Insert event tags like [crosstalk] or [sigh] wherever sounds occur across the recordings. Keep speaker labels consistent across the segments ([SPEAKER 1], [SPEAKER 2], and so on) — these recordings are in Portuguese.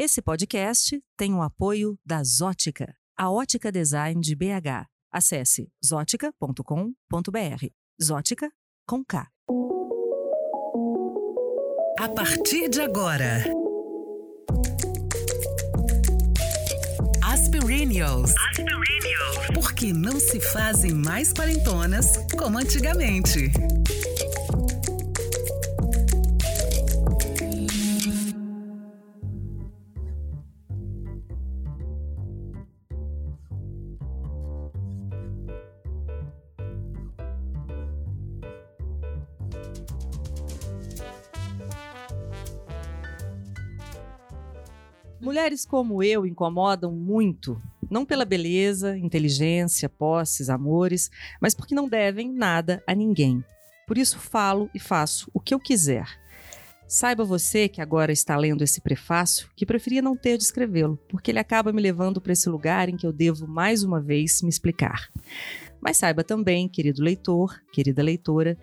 [SPEAKER 1] Esse podcast tem o apoio da Zótica, a ótica design de BH. Acesse zotica.com.br. Zótica com K. A partir de agora. Aspirinios. Aspirinios. Porque não se fazem mais quarentonas como antigamente. Mulheres como eu incomodam muito, não pela beleza, inteligência, posses, amores, mas porque não devem nada a ninguém. Por isso falo e faço o que eu quiser. Saiba você que agora está lendo esse prefácio que preferia não ter de escrevê-lo, porque ele acaba me levando para esse lugar em que eu devo mais uma vez me explicar. Mas saiba também, querido leitor, querida leitora,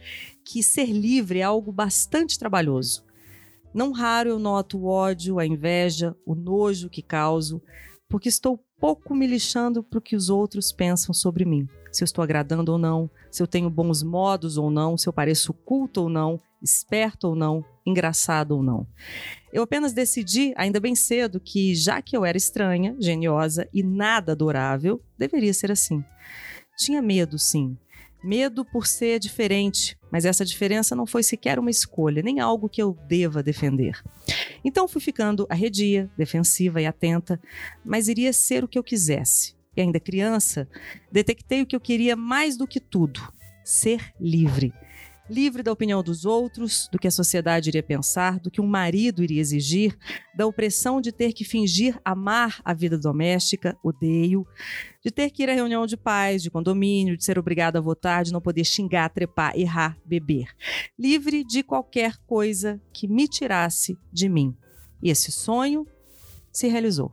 [SPEAKER 1] que ser livre é algo bastante trabalhoso. Não raro eu noto o ódio, a inveja, o nojo que causo, porque estou pouco me lixando para o que os outros pensam sobre mim. Se eu estou agradando ou não, se eu tenho bons modos ou não, se eu pareço culto ou não, esperto ou não, engraçado ou não. Eu apenas decidi, ainda bem cedo, que já que eu era estranha, geniosa e nada adorável, deveria ser assim. Tinha medo, sim, Medo por ser diferente, mas essa diferença não foi sequer uma escolha, nem algo que eu deva defender. Então fui ficando arredia, defensiva e atenta, mas iria ser o que eu quisesse. E ainda criança, detectei o que eu queria mais do que tudo: ser livre livre da opinião dos outros, do que a sociedade iria pensar, do que um marido iria exigir, da opressão de ter que fingir amar a vida doméstica, odeio, de ter que ir à reunião de pais, de condomínio, de ser obrigado a votar, de não poder xingar, trepar, errar, beber. Livre de qualquer coisa que me tirasse de mim. E esse sonho se realizou.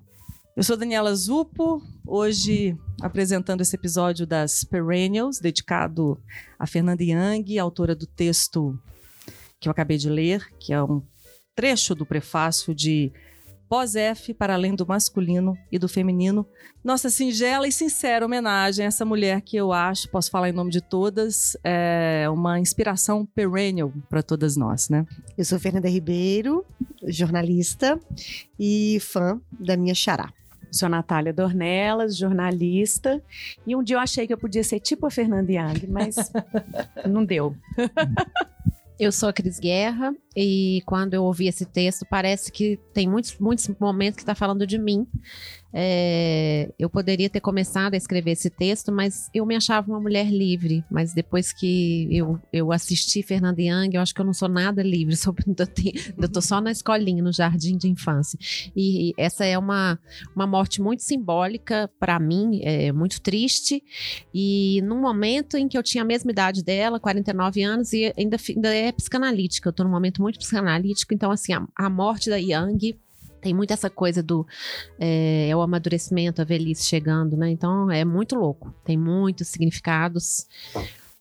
[SPEAKER 1] Eu sou Daniela Zupo, hoje apresentando esse episódio das Perennials, dedicado a Fernanda Young, autora do texto que eu acabei de ler, que é um trecho do prefácio de Pós-F para além do masculino e do feminino. Nossa singela e sincera homenagem a essa mulher que eu acho, posso falar em nome de todas, é uma inspiração perennial para todas nós, né?
[SPEAKER 2] Eu sou Fernanda Ribeiro, jornalista e fã da minha xará.
[SPEAKER 3] Sou Natália Dornelas, jornalista. E um dia eu achei que eu podia ser tipo a Fernanda Young, mas [laughs] não deu.
[SPEAKER 4] Eu sou a Cris Guerra e quando eu ouvi esse texto, parece que tem muitos, muitos momentos que está falando de mim. É, eu poderia ter começado a escrever esse texto, mas eu me achava uma mulher livre. Mas depois que eu, eu assisti Fernanda Young, eu acho que eu não sou nada livre. [laughs] Sobre, eu estou só na escolinha, no jardim de infância. E, e essa é uma, uma morte muito simbólica para mim, é muito triste. E num momento em que eu tinha a mesma idade dela, 49 anos, e ainda, ainda é psicanalítica. Eu estou num momento muito psicanalítico. Então, assim, a, a morte da Young tem muito essa coisa do é, é, o amadurecimento, a velhice chegando, né? Então é muito louco. Tem muitos significados.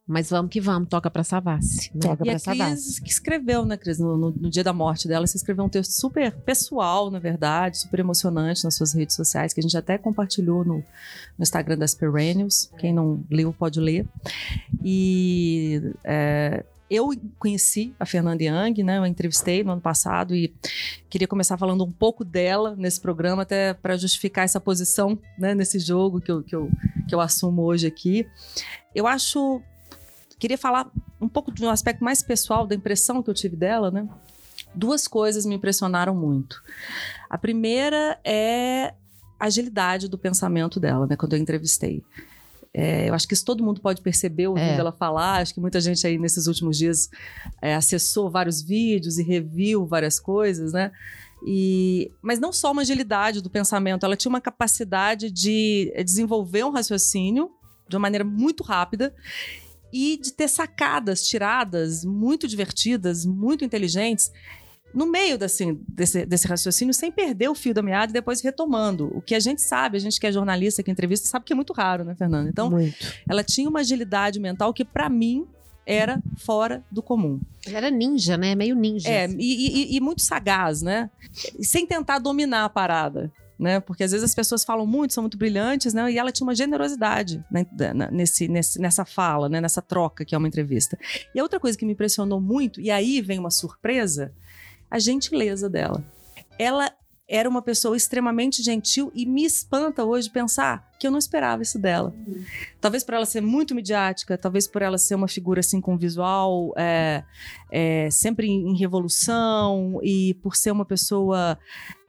[SPEAKER 4] Mas vamos que vamos, toca para Savassi.
[SPEAKER 1] Né? Toca para Savassi. que escreveu, né, Cris? No, no, no, dia da morte dela, você escreveu um texto super pessoal, na verdade, super emocionante nas suas redes sociais, que a gente até compartilhou no, no Instagram das Perennials. Quem não leu, pode ler. E é, eu conheci a Fernanda Young, né? Eu entrevistei no ano passado e queria começar falando um pouco dela nesse programa, até para justificar essa posição, né? Nesse jogo que eu, que, eu, que eu assumo hoje aqui. Eu acho. Queria falar um pouco de um aspecto mais pessoal da impressão que eu tive dela, né? Duas coisas me impressionaram muito. A primeira é a agilidade do pensamento dela, né? Quando eu entrevistei. É, eu acho que isso todo mundo pode perceber ouvindo é. ela falar. Acho que muita gente aí nesses últimos dias é, acessou vários vídeos e reviu várias coisas, né? E, mas não só uma agilidade do pensamento, ela tinha uma capacidade de desenvolver um raciocínio de uma maneira muito rápida e de ter sacadas, tiradas muito divertidas, muito inteligentes no meio desse, desse, desse, raciocínio sem perder o fio da meada e depois retomando. O que a gente sabe, a gente que é jornalista, que entrevista, sabe que é muito raro, né, Fernanda? Então, muito. ela tinha uma agilidade mental que, para mim, era fora do comum.
[SPEAKER 4] Ele era ninja, né? Meio ninja.
[SPEAKER 1] É,
[SPEAKER 4] assim.
[SPEAKER 1] e, e- e muito sagaz, né? E Sem tentar dominar a parada. Né? Porque às vezes as pessoas falam muito, são muito brilhantes, né? E ela tinha uma generosidade né? nesse, nesse- nessa fala, né? nessa troca que é uma entrevista. E a outra coisa que me impressionou muito, e aí vem uma surpresa, a gentileza dela. Ela era uma pessoa extremamente gentil e me espanta hoje pensar que eu não esperava isso dela. Talvez por ela ser muito midiática, talvez por ela ser uma figura assim com visual é, é, sempre em, em revolução e por ser uma pessoa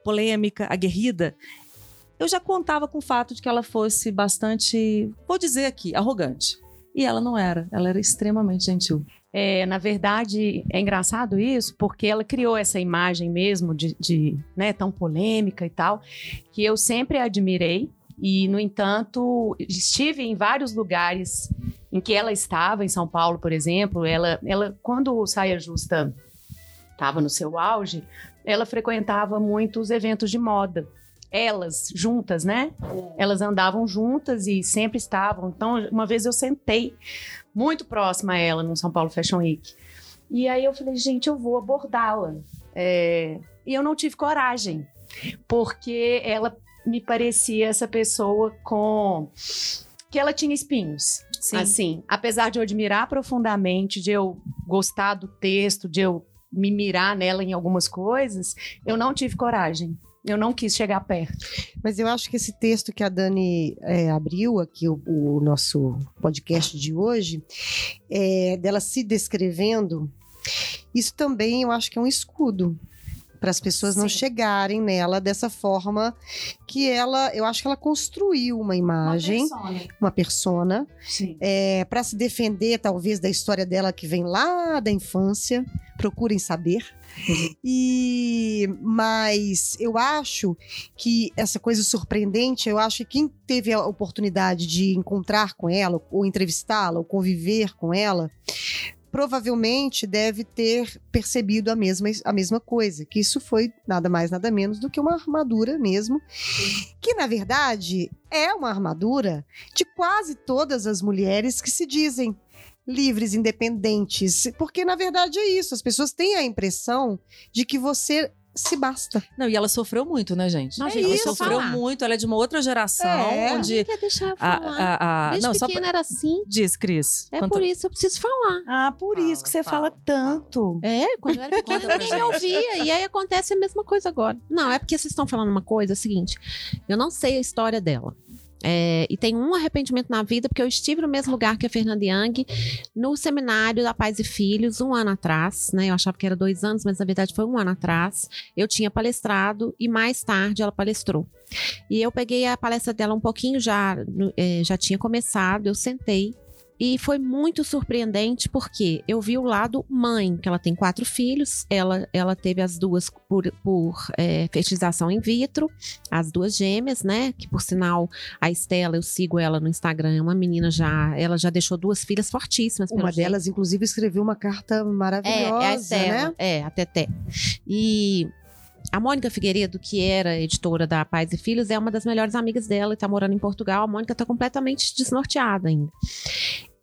[SPEAKER 1] polêmica, aguerrida. Eu já contava com o fato de que ela fosse bastante, vou dizer aqui, arrogante. E ela não era, ela era extremamente gentil.
[SPEAKER 3] É, na verdade, é engraçado isso, porque ela criou essa imagem mesmo de, de, né, tão polêmica e tal, que eu sempre admirei. E, no entanto, estive em vários lugares em que ela estava, em São Paulo, por exemplo. Ela, ela quando o Saia Justa estava no seu auge, ela frequentava muitos eventos de moda. Elas juntas, né? Elas andavam juntas e sempre estavam. Então, uma vez eu sentei muito próxima a ela no São Paulo Fashion Week. E aí eu falei, gente, eu vou abordá-la. É, E eu não tive coragem, porque ela me parecia essa pessoa com. que ela tinha espinhos.
[SPEAKER 1] Sim.
[SPEAKER 3] Assim, apesar de eu admirar profundamente, de eu gostar do texto, de eu me mirar nela em algumas coisas, eu não tive coragem. Eu não quis chegar perto.
[SPEAKER 2] Mas eu acho que esse texto que a Dani é, abriu aqui, o, o nosso podcast de hoje, é, dela se descrevendo, isso também eu acho que é um escudo para as pessoas não
[SPEAKER 3] Sim.
[SPEAKER 2] chegarem nela dessa forma que ela, eu acho que ela construiu uma imagem, uma persona,
[SPEAKER 3] Sim.
[SPEAKER 2] é, para se defender talvez da história dela que vem lá da infância. Procurem saber. E mas eu acho que essa coisa surpreendente, eu acho que quem teve a oportunidade de encontrar com ela, ou entrevistá-la, ou conviver com ela, provavelmente deve ter percebido a mesma, a mesma coisa, que isso foi nada mais nada menos do que uma armadura mesmo, que na verdade é uma armadura de quase todas as mulheres que se dizem livres, independentes, porque na verdade é isso, as pessoas têm a impressão de que você se basta.
[SPEAKER 1] Não, e ela sofreu muito, né, gente?
[SPEAKER 4] Não,
[SPEAKER 1] ela
[SPEAKER 4] gente, eu
[SPEAKER 1] sofreu
[SPEAKER 4] falar.
[SPEAKER 1] muito, ela é de uma outra geração,
[SPEAKER 2] É.
[SPEAKER 1] onde
[SPEAKER 4] quer deixar eu
[SPEAKER 1] a,
[SPEAKER 4] falar.
[SPEAKER 1] a, a-
[SPEAKER 4] Desde
[SPEAKER 1] não, só
[SPEAKER 4] pequena
[SPEAKER 1] pra...
[SPEAKER 4] era assim.
[SPEAKER 1] Diz, Cris.
[SPEAKER 4] É
[SPEAKER 1] Conta-
[SPEAKER 4] por isso que eu preciso falar.
[SPEAKER 3] Ah, por
[SPEAKER 1] Fala,
[SPEAKER 3] isso que você
[SPEAKER 1] fala,
[SPEAKER 3] fala tanto.
[SPEAKER 4] É, quando eu era pequena ninguém ouvia. E aí acontece a mesma coisa agora. Não, é porque vocês estão falando uma coisa, é o seguinte. Eu não sei a história dela. É, e tem um arrependimento na vida, porque eu estive no mesmo lugar que a Fernanda Young, no seminário da Pais e Filhos, um ano atrás, né? Eu achava que era dois anos, mas na verdade foi um ano atrás. Eu tinha palestrado e mais tarde ela palestrou. E eu peguei a palestra dela um pouquinho já, eh, já tinha começado, eu sentei. E foi muito surpreendente porque eu vi o lado mãe, que ela tem quatro filhos, ela, ela teve as duas por, por eh, fertilização in vitro, as duas gêmeas, né? Que por sinal, a Estela, eu sigo ela no Instagram, é uma menina já, ela já deixou duas filhas fortíssimas.
[SPEAKER 2] Uma
[SPEAKER 4] jeito.
[SPEAKER 2] delas, inclusive, escreveu uma carta
[SPEAKER 4] É, é a
[SPEAKER 2] maravilhosa,
[SPEAKER 4] Estela,
[SPEAKER 2] né?
[SPEAKER 4] é, a Teté. E a Mônica Figueiredo, que era editora da Pais e Filhos, é uma das melhores amigas dela e tá morando em Portugal. A Mônica tá completamente desnorteada ainda.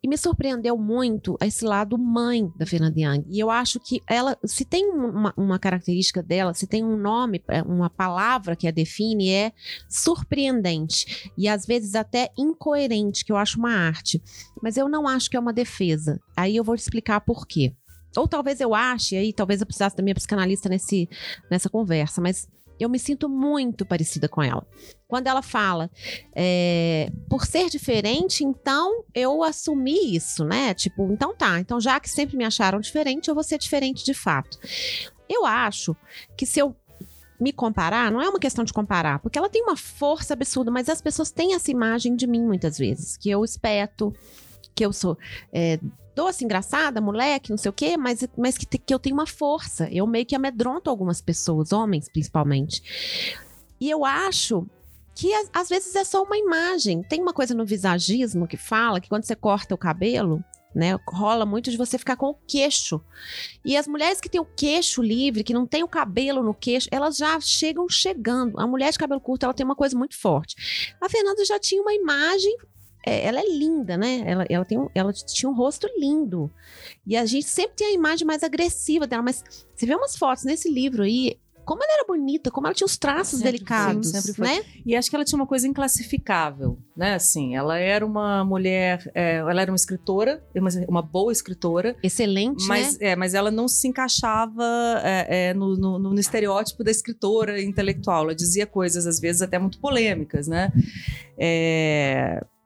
[SPEAKER 4] E me surpreendeu muito esse lado mãe da Fernanda Young. E eu acho que ela, se tem uma, uma característica dela, se tem um nome, é, uma palavra que a define, é surpreendente. E às vezes até incoerente, que eu acho uma arte. Mas eu não acho que é uma defesa. Aí eu vou te explicar por quê. Ou talvez eu ache, aí talvez eu precisasse da minha psicanalista nesse, nessa conversa, mas eu me sinto muito parecida com ela. Quando ela fala, é, por ser diferente, então eu assumi isso, né? Tipo, então tá, então já que sempre me acharam diferente, eu vou ser diferente de fato. Eu acho que se eu me comparar, não é uma questão de comparar, porque ela tem uma força absurda, mas as pessoas têm essa imagem de mim muitas vezes, que eu espeto, que eu sou é, doce, engraçada, moleque, não sei o quê, mas, mas que, que eu tenho uma força. Eu meio que amedronto algumas pessoas, homens principalmente. E eu acho que às, às vezes é só uma imagem. Tem uma coisa no visagismo que fala que quando você corta o cabelo, né, rola muito de você ficar com o queixo. E as mulheres que têm o queixo livre, que não tem o cabelo no queixo, elas já chegam chegando. A mulher de cabelo curto, ela tem uma coisa muito forte. A Fernanda já tinha uma imagem é, ela é linda, né? Ela, ela, tem um, ela tinha um rosto lindo. E a gente sempre tem a imagem mais agressiva dela, mas você vê umas fotos nesse livro aí, como ela era bonita, como ela tinha os traços
[SPEAKER 1] Sempre
[SPEAKER 4] delicados,
[SPEAKER 1] foi.
[SPEAKER 4] né?
[SPEAKER 1] E acho que ela tinha uma coisa inclassificável, né? Assim, ela era uma mulher, é, ela era uma escritora, uma, uma boa escritora,
[SPEAKER 4] Excelente,
[SPEAKER 1] mas,
[SPEAKER 4] né?
[SPEAKER 1] é, mas ela não se encaixava é, é, no, no- no estereótipo da escritora intelectual. Ela dizia coisas, às vezes, até muito polêmicas, né?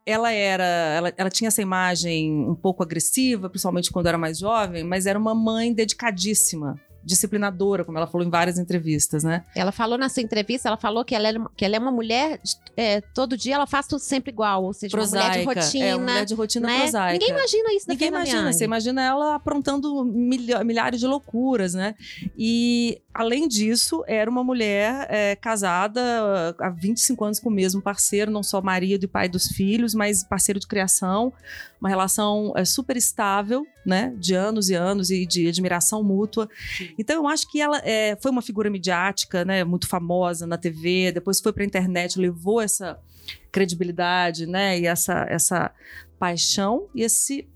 [SPEAKER 1] Ela era. Ela, ela tinha essa imagem um pouco agressiva, principalmente quando era mais jovem, mas era uma mãe dedicadíssima. Disciplinadora, como ela falou em várias entrevistas, né?
[SPEAKER 4] Ela falou nessa entrevista, ela falou que ela, era, que ela é uma mulher, é, todo dia ela faz tudo sempre igual, ou seja, uma mulher de rotina.
[SPEAKER 1] É, uma mulher de rotina
[SPEAKER 4] né?
[SPEAKER 1] prosaica.
[SPEAKER 4] Ninguém imagina isso da
[SPEAKER 1] Ninguém imagina, você imagina ela aprontando milha- milhares de loucuras, né? E, além disso, era uma mulher é, casada há 25 anos com o mesmo parceiro, não só marido e pai dos filhos, mas parceiro de criação, uma relação é, super estável, né? De anos e anos e de admiração mútua. Então, eu acho que ela é, foi uma figura midiática, né? Muito famosa na TV, depois foi para a internet, levou essa credibilidade, né? E essa, essa paixão e esse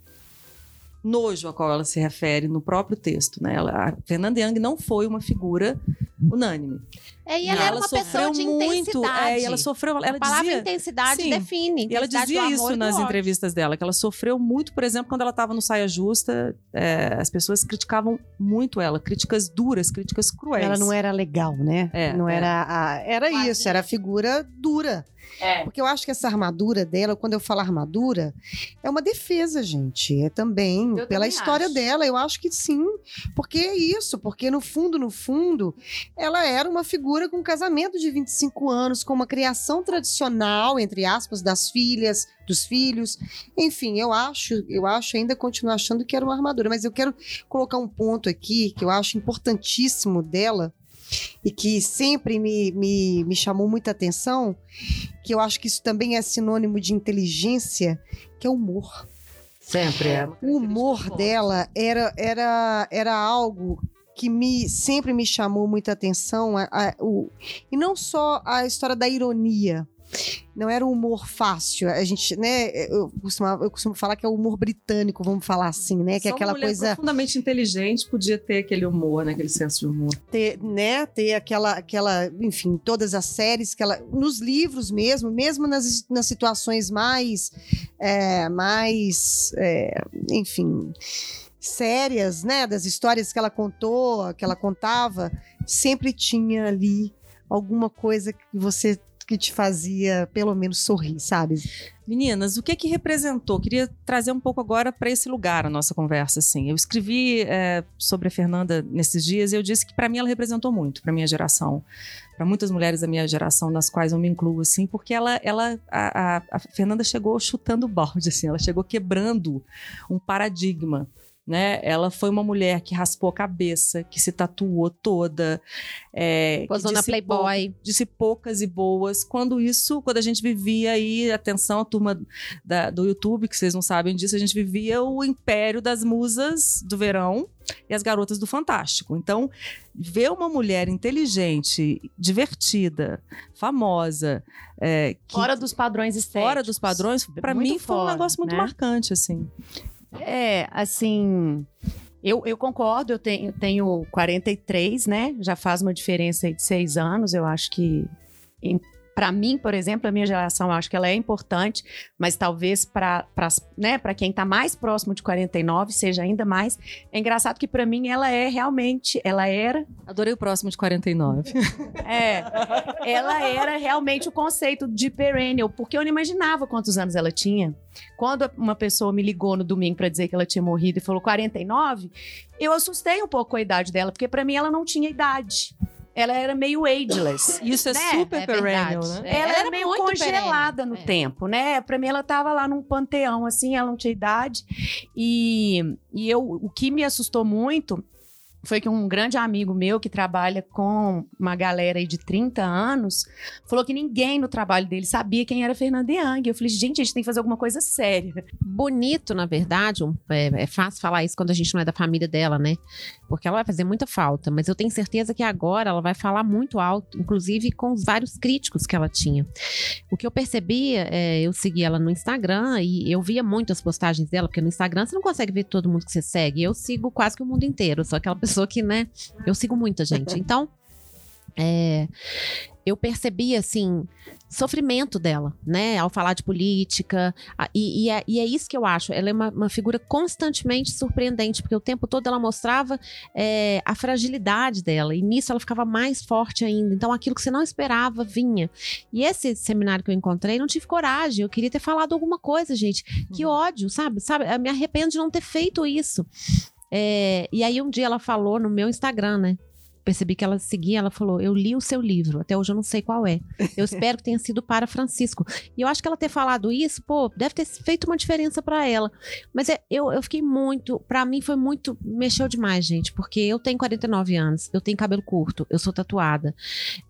[SPEAKER 1] nojo a qual ela se refere no próprio texto, né? Ela, a Fernanda Young não foi uma figura unânime.
[SPEAKER 4] É, e ela, era uma pessoa
[SPEAKER 1] sofreu
[SPEAKER 4] de
[SPEAKER 1] muito,
[SPEAKER 4] intensidade.
[SPEAKER 1] é, e ela sofreu, ela
[SPEAKER 4] a palavra
[SPEAKER 1] dizia,
[SPEAKER 4] intensidade
[SPEAKER 1] Sim.
[SPEAKER 4] define.
[SPEAKER 1] e ela
[SPEAKER 4] intensidade
[SPEAKER 1] dizia isso nas entrevistas dela, que ela sofreu muito, por exemplo, quando ela estava no Saia Justa, é, as pessoas criticavam muito ela, críticas duras, críticas cruéis.
[SPEAKER 2] Ela não era legal, né?
[SPEAKER 1] É,
[SPEAKER 2] não
[SPEAKER 1] é.
[SPEAKER 2] era a- era isso, era a figura dura.
[SPEAKER 3] É.
[SPEAKER 2] Porque eu acho que essa armadura dela, quando eu falo armadura, é uma defesa, gente. É também
[SPEAKER 3] Eu
[SPEAKER 2] pela
[SPEAKER 3] também
[SPEAKER 2] história
[SPEAKER 3] acho.
[SPEAKER 2] dela. Eu acho que sim. Porque é isso. Porque no fundo, no fundo, ela era uma figura com um casamento de 25 anos, com uma criação tradicional, entre aspas, das filhas, dos filhos. Enfim, eu acho, eu acho, ainda continuo achando que era uma armadura. Mas eu quero colocar um ponto aqui que eu acho importantíssimo dela e que sempre me, me, me chamou muita atenção, que eu acho que isso também é sinônimo de inteligência, que é o humor.
[SPEAKER 1] Sempre é.
[SPEAKER 2] O humor dela era, era, era algo que me sempre me chamou muita atenção. a- a- o, e não só a história da ironia. Não era um humor fácil. A gente, né? Eu costumo, eu costumo falar que é o humor britânico, vamos falar assim, né? Que é
[SPEAKER 1] Só
[SPEAKER 2] aquela
[SPEAKER 1] uma
[SPEAKER 2] coisa.
[SPEAKER 1] profundamente inteligente podia ter aquele humor, né? Aquele senso de humor.
[SPEAKER 2] ter, né, ter aquela, aquela, enfim, todas as séries que ela, nos livros mesmo, mesmo nas, nas situações mais, é, mais, é, enfim, sérias, né, das histórias que ela contou, que ela contava, sempre tinha ali alguma coisa que você que te fazia pelo menos sorrir, sabe?
[SPEAKER 1] Meninas, o que que representou? Queria trazer um pouco agora para esse lugar a nossa conversa, assim. Eu escrevi é, sobre a Fernanda nesses dias e eu disse que para mim ela representou muito, para minha geração, para muitas mulheres da minha geração, nas quais eu me incluo, assim, porque ela, ela, a, a- a Fernanda chegou chutando o balde, assim, ela chegou quebrando um paradigma. Né? Ela foi uma mulher que raspou a cabeça, que se tatuou toda, é, que
[SPEAKER 4] Posou na
[SPEAKER 1] pou-
[SPEAKER 4] Playboy.
[SPEAKER 1] disse poucas e boas. Quando isso, quando a gente vivia aí, atenção, a turma da- do YouTube, que vocês não sabem disso, a gente vivia o império das musas do verão e as garotas do Fantástico. Então, ver uma mulher inteligente, divertida, famosa, é, que
[SPEAKER 3] Fora dos padrões estéticos.
[SPEAKER 1] fora dos padrões, para
[SPEAKER 3] Muito
[SPEAKER 1] mim foi um
[SPEAKER 3] fora,
[SPEAKER 1] negócio muito
[SPEAKER 3] né?
[SPEAKER 1] marcante, assim.
[SPEAKER 3] É, assim. Eu, eu concordo, eu tenho, tenho 43, né? Já faz uma diferença aí de seis anos. Eu acho que. Para mim, por exemplo, a minha geração, eu acho que ela é importante, mas talvez para né, pra quem está mais próximo de 49 seja ainda mais. É engraçado que para mim ela é realmente, ela era
[SPEAKER 1] Adorei o próximo de 49. [laughs]
[SPEAKER 3] é, ela era realmente o conceito de perennial, porque eu não imaginava quantos anos ela tinha. Quando uma pessoa me ligou no domingo para dizer que ela tinha morrido e falou 49, eu assustei um pouco com a idade dela, porque para mim ela não tinha idade. Ela era meio ageless.
[SPEAKER 1] Isso é
[SPEAKER 3] Né?
[SPEAKER 1] super
[SPEAKER 4] É
[SPEAKER 1] perennial,
[SPEAKER 4] verdade.
[SPEAKER 1] né?
[SPEAKER 4] É,
[SPEAKER 3] ela
[SPEAKER 4] ela
[SPEAKER 3] era meio congelada
[SPEAKER 4] perene.
[SPEAKER 3] no
[SPEAKER 4] É.
[SPEAKER 3] tempo, né? Pra mim, ela tava lá num panteão, assim, ela não tinha idade. E, e eu, o que me assustou muito foi que um grande amigo meu que trabalha com uma galera aí de 30 anos falou que ninguém no trabalho dele sabia quem era Fernanda Young. Eu falei, gente, a gente tem que fazer alguma coisa séria.
[SPEAKER 4] Bonito, na verdade, um- é, é fácil falar isso quando a gente não é da família dela, né? Porque ela vai fazer muita falta, mas eu tenho certeza que agora ela vai falar muito alto, inclusive com os vários críticos que ela tinha. O que eu percebia, é, eu segui ela no Instagram e eu via muito as postagens dela, porque no Instagram você não consegue ver todo mundo que você segue. Eu sigo quase que o mundo inteiro, sou aquela [laughs] pessoa que, né, eu sigo muita gente. Então, é, eu percebi, assim, sofrimento dela, né, ao falar de política, e, e é, e é isso que eu acho. Ela é uma, uma figura constantemente surpreendente, porque o tempo todo ela mostrava é, a fragilidade dela, e nisso ela ficava mais forte ainda. Então, aquilo que você não esperava vinha. E esse seminário que eu encontrei, não tive coragem. Eu queria ter falado alguma coisa, gente. Que ódio, sabe? sabe? Eu me arrependo de não ter feito isso. É, e aí, um dia ela falou no meu Instagram, né? Percebi que ela seguia, ela falou: Eu li o seu livro, até hoje eu não sei qual é. Eu [laughs] espero que tenha sido para Francisco. E eu acho que ela ter falado isso, pô, deve ter feito uma diferença para ela. Mas é, eu, eu fiquei muito. Pra mim foi muito. Mexeu demais, gente, porque eu tenho 49 anos, eu tenho cabelo curto, eu sou tatuada.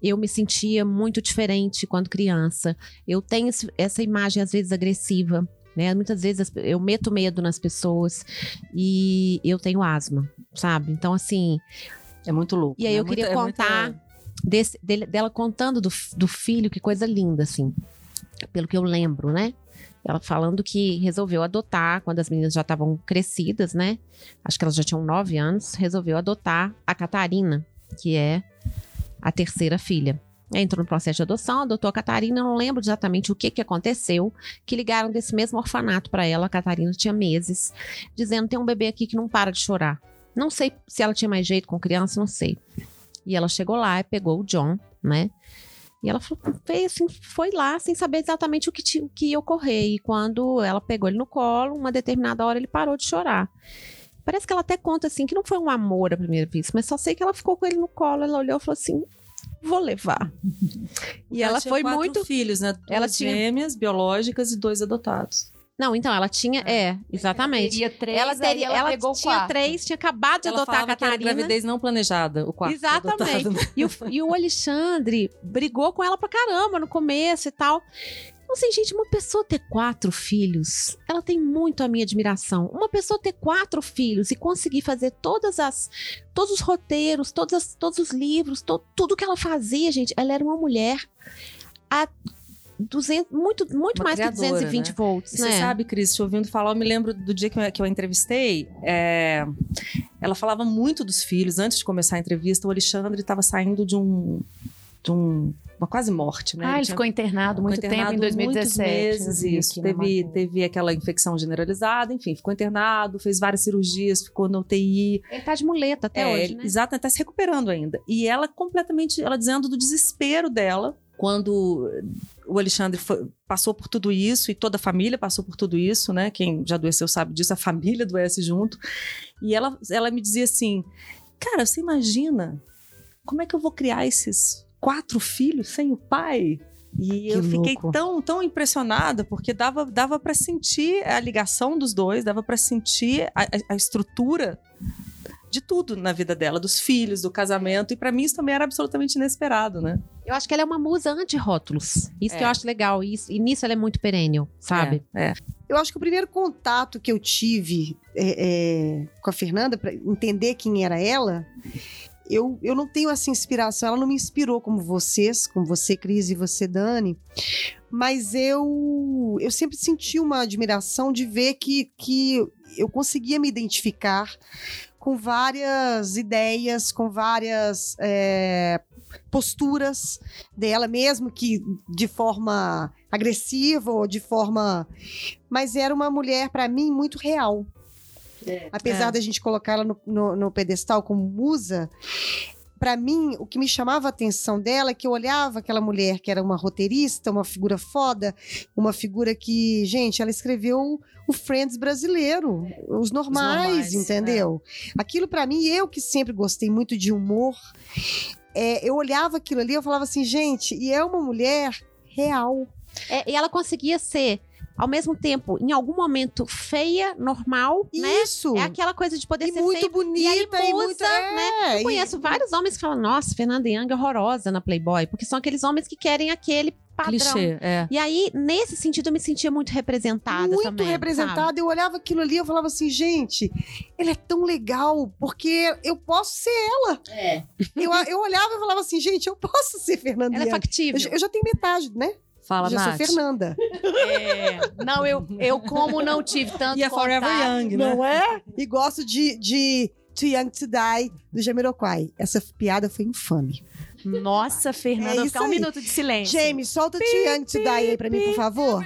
[SPEAKER 4] Eu me sentia muito diferente quando criança. Eu tenho esse- essa imagem, às vezes, agressiva. Né? Muitas vezes eu meto medo nas pessoas e eu tenho asma, sabe? Então, assim,
[SPEAKER 1] É muito louco.
[SPEAKER 4] E aí
[SPEAKER 1] né?
[SPEAKER 4] eu queria
[SPEAKER 1] Muita- é
[SPEAKER 4] contar desse- dele- dela contando do, do filho, que coisa linda, assim. Pelo que eu lembro, né? Ela falando que resolveu adotar quando as meninas já estavam crescidas, né? Acho que elas já tinham nove anos. Resolveu adotar a Catarina, que é a terceira filha. Entrou no processo de adoção, adotou a Catarina. Eu não lembro exatamente o que, que aconteceu. Que ligaram desse mesmo orfanato para ela. A Catarina tinha meses, dizendo: tem um bebê aqui que não para de chorar. Não sei se ela tinha mais jeito com criança, não sei. E ela chegou lá e pegou o John, né? E ela fez assim, foi lá sem saber exatamente o que, ti- o que ia ocorrer. E quando ela pegou ele no colo, uma determinada hora ele parou de chorar. Parece que ela até conta assim que não foi um amor à primeira vista, mas só sei que ela ficou com ele no colo, ela olhou e falou assim: vou levar. [laughs] E ela
[SPEAKER 1] tinha
[SPEAKER 4] foi muito.
[SPEAKER 1] filhos, né? Duas
[SPEAKER 4] Ela tinha-
[SPEAKER 1] gêmeas biológicas e dois adotados.
[SPEAKER 4] Não, então, ela tinha. É, exatamente.
[SPEAKER 3] Teria três,
[SPEAKER 4] Ela,
[SPEAKER 3] aí
[SPEAKER 4] teria,
[SPEAKER 3] ela,
[SPEAKER 4] ela
[SPEAKER 3] pegou
[SPEAKER 4] tinha
[SPEAKER 3] quatro.
[SPEAKER 4] três, tinha acabado de
[SPEAKER 1] Ela
[SPEAKER 4] adotar a
[SPEAKER 1] falava que era
[SPEAKER 4] Catarina.
[SPEAKER 1] gravidez não planejada, o quarto
[SPEAKER 4] Exatamente.
[SPEAKER 1] adotado.
[SPEAKER 4] E o, e o Alexandre brigou com ela pra caramba no começo e tal. Então, assim, gente, uma pessoa ter quatro filhos, ela tem muito a minha admiração. Uma pessoa ter quatro filhos e conseguir fazer todas as, todos os roteiros, todas as- todos os livros, to- tudo que ela fazia, gente, ela era uma mulher a 200, muito, muito
[SPEAKER 1] Uma
[SPEAKER 4] mais que
[SPEAKER 1] criadora,
[SPEAKER 4] 220
[SPEAKER 1] né?
[SPEAKER 4] volts, né?
[SPEAKER 1] Você sabe, Cris, te ouvindo falar, eu me lembro do dia que eu, que eu a entrevistei. é, ela falava muito dos filhos. Antes de começar a entrevista, o Alexandre estava saindo de um. de um. uma quase morte, né?
[SPEAKER 3] Ah, ele
[SPEAKER 1] tinha-
[SPEAKER 3] ficou internado muito
[SPEAKER 1] ficou
[SPEAKER 3] tempo em
[SPEAKER 1] internado
[SPEAKER 3] 2017.
[SPEAKER 1] Muitos
[SPEAKER 3] eu
[SPEAKER 1] meses, isso.
[SPEAKER 3] na
[SPEAKER 1] Teve, teve aquela infecção generalizada, enfim, ficou internado, fez várias cirurgias, ficou no UTI.
[SPEAKER 4] Ele tá de muleta até
[SPEAKER 1] É,
[SPEAKER 4] hoje,
[SPEAKER 1] ele-
[SPEAKER 4] né?
[SPEAKER 1] Exato, está se recuperando ainda. E ela completamente, ela dizendo do desespero dela quando o Alexandre foi- passou por tudo isso e toda a família passou por tudo isso, né? Quem já adoeceu sabe disso, a família adoece junto. E ela, ela me dizia assim, cara, você imagina como é que eu vou criar esses quatro filhos sem o pai? E
[SPEAKER 2] Que
[SPEAKER 1] eu fiquei
[SPEAKER 2] louco.
[SPEAKER 1] tão, tão impressionada, porque dava, dava para sentir a ligação dos dois, dava para sentir a, a- a estrutura de tudo na vida dela, dos filhos, do casamento. E para mim isso também era absolutamente inesperado, né?
[SPEAKER 4] Eu acho que ela é uma musa anti-rótulos. Isso que
[SPEAKER 1] É.
[SPEAKER 4] eu acho legal. E, isso- e nisso ela é muito perennial, sabe?
[SPEAKER 1] É. é.
[SPEAKER 2] Eu acho que o primeiro contato que eu tive é, é, com a Fernanda, para entender quem era ela, eu, eu não tenho essa inspiração. Ela não me inspirou como vocês, como você, Cris, e você, Dani. Mas eu, eu sempre senti uma admiração de ver que, que eu conseguia me identificar com várias ideias, com várias é, posturas dela, mesmo que de forma agressiva ou de forma. Mas era uma mulher, para mim, muito real. Apesar
[SPEAKER 1] É.
[SPEAKER 2] da gente colocar ela no, no- no pedestal como musa, para mim, o que me chamava a atenção dela é que eu olhava aquela mulher que era uma roteirista, uma figura foda, uma figura que, gente, ela escreveu o Friends brasileiro, os normais,
[SPEAKER 1] normais,
[SPEAKER 2] entendeu? Aquilo para mim, eu que sempre gostei muito de humor, é, eu olhava aquilo ali, eu falava assim, gente, e é uma mulher real.
[SPEAKER 4] É, e ela conseguia ser ao mesmo tempo, em algum momento, feia, normal, né?
[SPEAKER 2] Isso.
[SPEAKER 4] É aquela coisa de poder
[SPEAKER 2] E
[SPEAKER 4] ser
[SPEAKER 2] muito
[SPEAKER 4] feia.
[SPEAKER 2] bonita
[SPEAKER 4] e aí
[SPEAKER 2] e
[SPEAKER 4] musa,
[SPEAKER 2] muito.
[SPEAKER 4] né?
[SPEAKER 2] É,
[SPEAKER 4] Eu conheço vários homens que falam, nossa, Fernanda Young é horrorosa na Playboy, porque são aqueles homens que querem aquele padrão.
[SPEAKER 1] Clichê, é.
[SPEAKER 4] E aí, nesse sentido, eu me sentia muito representada
[SPEAKER 2] muito
[SPEAKER 4] também. sabe?
[SPEAKER 2] representada. Eu olhava aquilo ali, eu falava assim, gente, ele é tão legal, porque eu posso ser ela.
[SPEAKER 4] É.
[SPEAKER 2] Eu, eu olhava e falava assim, gente, eu posso ser Fernanda
[SPEAKER 4] Ela é factível.
[SPEAKER 2] Eu, eu já tenho metade, né?
[SPEAKER 1] Fala,
[SPEAKER 2] já
[SPEAKER 1] Nath.
[SPEAKER 2] sou Fernanda.
[SPEAKER 3] É, não, eu, eu como não tive tanto
[SPEAKER 1] E é Forever
[SPEAKER 3] contato-
[SPEAKER 1] Young, né?
[SPEAKER 2] Não é? E gosto de, de Too Young to Die, do Jamiroquai. Essa piada foi infame.
[SPEAKER 3] Nossa, Fernanda,
[SPEAKER 2] É isso
[SPEAKER 3] ficar um
[SPEAKER 2] aí.
[SPEAKER 3] minuto de silêncio.
[SPEAKER 2] James, solta Too Young to Die aí pra mim, por favor.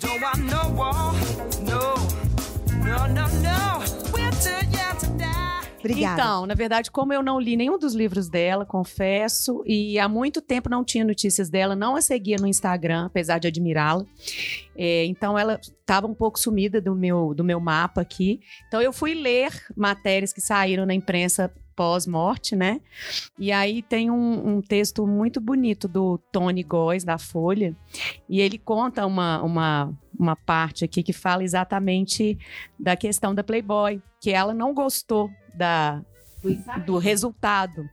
[SPEAKER 5] Don't want no war, no, no,
[SPEAKER 2] Obrigada.
[SPEAKER 3] Então, na verdade, como eu não li nenhum dos livros dela, confesso, e há muito tempo não tinha notícias dela, não a seguia no Instagram, apesar de admirá-la. É, então, ela estava um pouco sumida do meu, do meu mapa aqui. Então, eu fui ler matérias que saíram na imprensa pós-morte, né? E aí tem um, um texto muito bonito do Tony Góes, da Folha, e ele conta uma, uma, uma parte aqui que fala exatamente da questão da Playboy, que ela não gostou da, do resultado.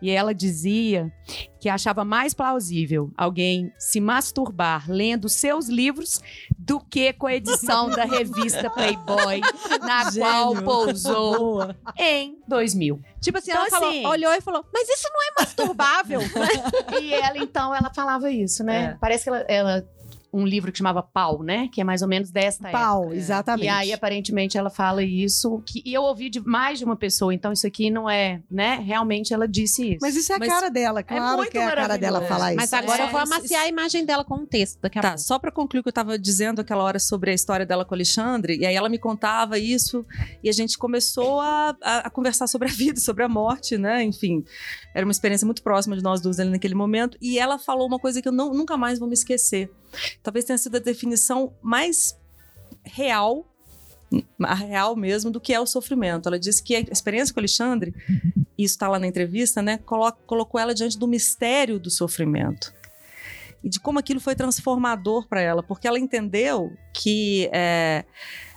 [SPEAKER 3] E ela dizia que achava mais plausível alguém se masturbar lendo seus livros do que com a edição da revista Playboy, na qual
[SPEAKER 1] Gênio.
[SPEAKER 3] pousou
[SPEAKER 1] Boa.
[SPEAKER 3] em 2000.
[SPEAKER 4] Tipo assim,
[SPEAKER 3] Então,
[SPEAKER 4] ela falou-
[SPEAKER 3] assim-
[SPEAKER 4] olhou e falou, mas isso não é masturbável. [laughs]
[SPEAKER 3] E ela, então, ela falava isso, né?
[SPEAKER 1] É.
[SPEAKER 3] Parece que ela, ela- Um livro que chamava Pau, né? Que é mais ou menos desta época.
[SPEAKER 2] Pau, exatamente.
[SPEAKER 3] E aí, aparentemente, ela fala isso. Que, e eu ouvi de mais de uma pessoa, então isso aqui não é, né? Realmente ela disse isso.
[SPEAKER 2] Mas isso é a
[SPEAKER 1] Mas
[SPEAKER 2] cara dela, claro
[SPEAKER 3] muito
[SPEAKER 2] que é a cara dela falar isso.
[SPEAKER 4] Mas agora
[SPEAKER 3] É,
[SPEAKER 4] eu vou
[SPEAKER 1] isso-
[SPEAKER 4] amaciar a imagem dela com um texto daqui a
[SPEAKER 1] Tá,
[SPEAKER 4] pouco.
[SPEAKER 1] só para concluir o que eu estava dizendo aquela hora sobre a história dela com o Alexandre, e aí ela me contava isso, e a gente começou a, a- a conversar sobre a vida, sobre a morte, né? Enfim, era uma experiência muito próxima de nós duas ali naquele momento, e ela falou uma coisa que eu não- nunca mais vou me esquecer. Talvez tenha sido a definição mais real, real mesmo, do que é o sofrimento. Ela disse que a experiência com Alexandre, isso está lá na entrevista, né? colo- colocou ela diante do mistério do sofrimento e de como aquilo foi transformador para ela, porque ela entendeu que é,